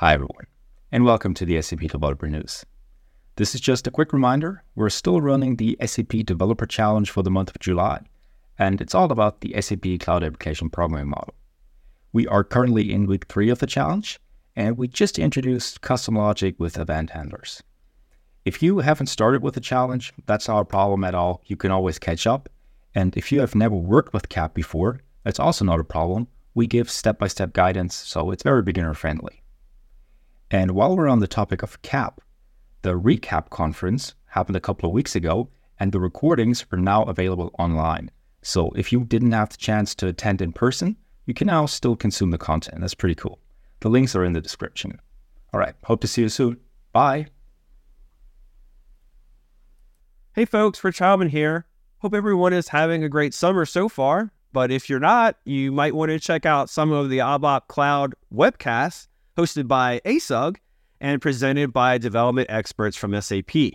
Hi, everyone, and welcome to the SAP Developer News. This is just a quick reminder we're still running the SAP Developer Challenge for the month of July, and it's all about the SAP Cloud Application Programming Model. We are currently in week three of the challenge, and we just introduced custom logic with event handlers. If you haven't started with the challenge, that's not a problem at all. You can always catch up. And if you have never worked with CAP before, that's also not a problem. We give step by step guidance, so it's very beginner friendly. And while we're on the topic of CAP, the reCAP conference happened a couple of weeks ago, and the recordings are now available online. So if you didn't have the chance to attend in person, you can now still consume the content. That's pretty cool. The links are in the description. All right, hope to see you soon. Bye. Hey folks, Rich Heilman here. Hope everyone is having a great summer so far. But if you're not, you might want to check out some of the ABAP Cloud webcasts hosted by ASUG and presented by development experts from SAP.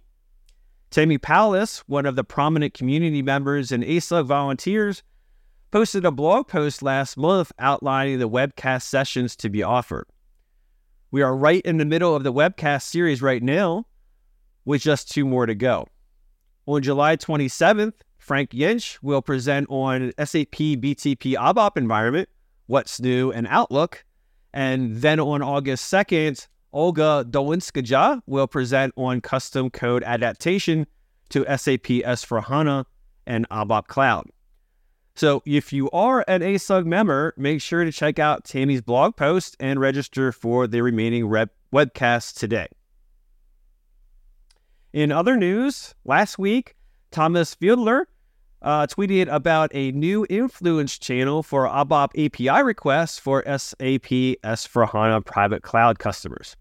Tammy Powlas, one of the prominent community members and ASUG volunteers, posted a blog post last month outlining the webcast sessions to be offered. We are right in the middle of the webcast series right now, with just two more to go. On July 27th, Frank Jentsch will present on SAP BTP ABAP environment, what's new, and Outlook. And then on August 2nd, Olga Dolinskaja will present on custom code adaptation to SAP S4HANA and ABAP Cloud. So if you are an ASUG member, make sure to check out Tammy's blog post and register for the remaining rep- webcasts today. In other news, last week, Thomas Fiedler uh, tweeted about a new influence channel for ABAP API requests for SAP S4HANA private cloud customers.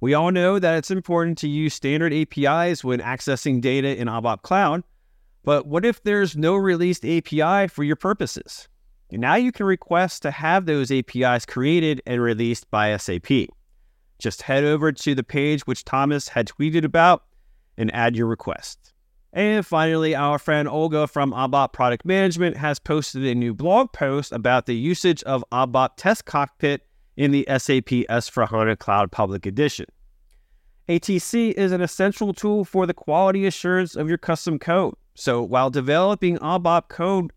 We all know that it's important to use standard APIs when accessing data in ABAP Cloud, but what if there's no released API for your purposes? Now you can request to have those APIs created and released by SAP. Just head over to the page which Thomas had tweeted about and add your request. And finally, our friend Olga from ABAP Product Management has posted a new blog post about the usage of ABAP Test Cockpit in the SAP S4HANA Cloud Public Edition. ATC is an essential tool for the quality assurance of your custom code. So while developing ABAP code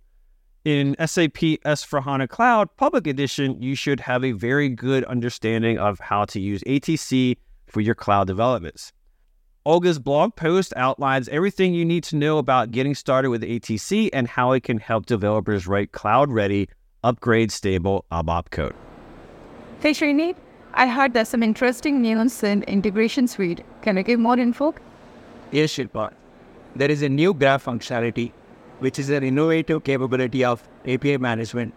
in SAP S4HANA Cloud Public Edition, you should have a very good understanding of how to use ATC for your cloud developments. Olga's blog post outlines everything you need to know about getting started with ATC and how it can help developers write cloud ready, upgrade stable ABAP code. Hey Srini, I heard there's some interesting news in Integration Suite. Can you give more info? Yes, Shilpa. There is a new graph functionality, which is an innovative capability of API management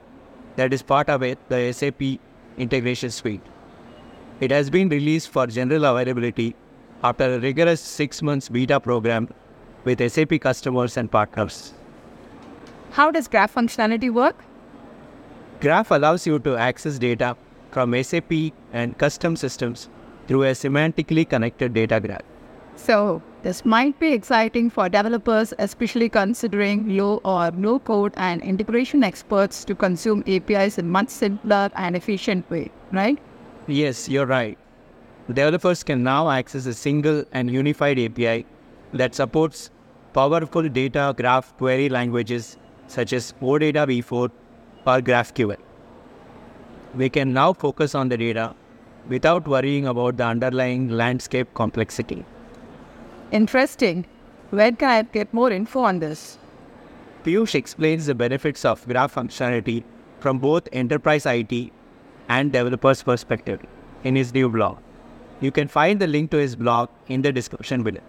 that is part of it, the SAP Integration Suite. It has been released for general availability after a rigorous six months beta program with SAP customers and partners. How does graph functionality work? Graph allows you to access data from SAP and custom systems through a semantically connected data graph. So, this might be exciting for developers, especially considering low or no code and integration experts to consume APIs in much simpler and efficient way, right? Yes, you're right. Developers can now access a single and unified API that supports powerful data graph query languages such as OData v4 or GraphQL. We can now focus on the data without worrying about the underlying landscape complexity. Interesting. Where can I get more info on this? Piyush explains the benefits of graph functionality from both enterprise IT and developers' perspective in his new blog. You can find the link to his blog in the description below.